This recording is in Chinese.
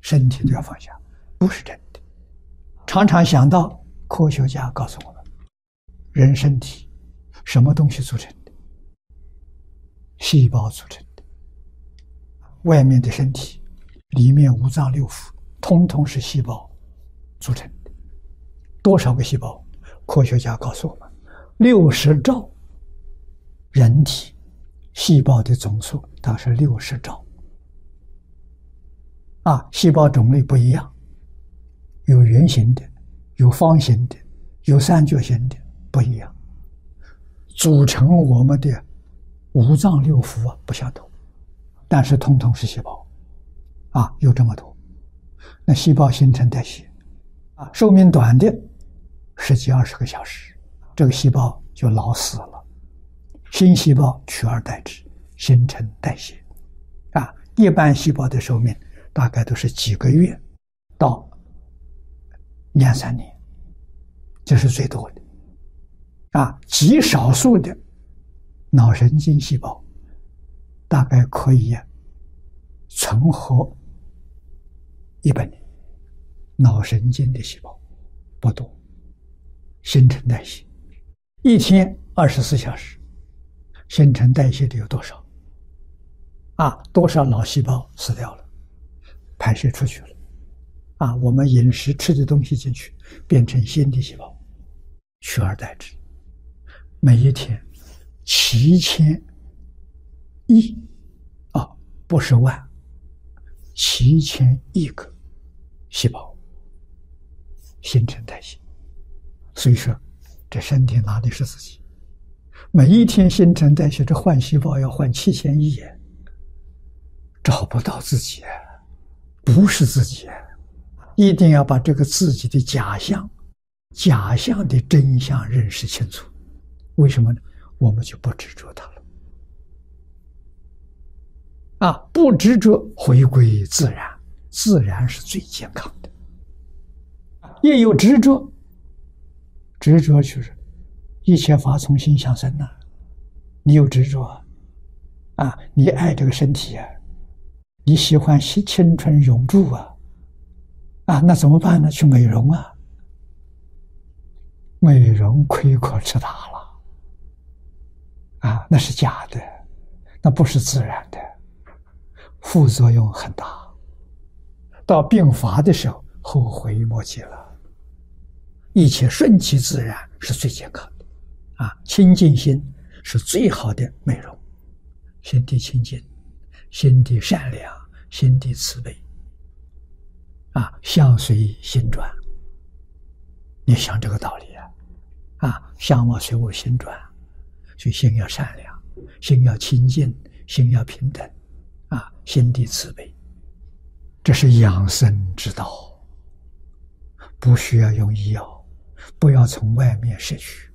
身体都要放下，不是真的。常常想到科学家告诉我们，人身体什么东西组成的？细胞组成的。外面的身体，里面五脏六腑，通通是细胞组成的。多少个细胞？科学家告诉我们，六十兆。人体细胞的总数大概是六十兆。啊，细胞种类不一样，有圆形的，有方形的，有三角形的，不一样。组成我们的五脏六腑啊，不相同，但是通通是细胞，啊，有这么多。那细胞新陈代谢，啊，寿命短的十几二十个小时，这个细胞就老死了，新细胞取而代之，新陈代谢，啊，一般细胞的寿命。大概都是几个月到两三年，这是最多的。啊，极少数的脑神经细胞大概可以存活一百年。脑神经的细胞不多，新陈代谢一天二十四小时，新陈代谢的有多少？啊，多少脑细胞死掉了？排泄出去了，啊，我们饮食吃的东西进去，变成新的细胞，取而代之。每一天七千亿，啊，不是万，七千亿个细胞新陈代谢。所以说，这身体哪里是自己？每一天新陈代谢，这换细胞要换七千亿，找不到自己。不是自己，一定要把这个自己的假象、假象的真相认识清楚。为什么呢？我们就不执着它了。啊，不执着，回归自然，自然是最健康的。也有执着，执着就是一切法从心想生呐。你有执着啊？你爱这个身体啊？你喜欢青青春永驻啊，啊，那怎么办呢？去美容啊，美容亏可吃大了，啊，那是假的，那不是自然的，副作用很大，到病发的时候后悔莫及了。一切顺其自然是最健康的，啊，清净心是最好的美容，心地清净。心地善良，心地慈悲，啊，相随心转。你想这个道理啊？啊，相往随我心转，所以心要善良，心要清净，心要平等，啊，心地慈悲，这是养生之道，不需要用医药，不要从外面摄取。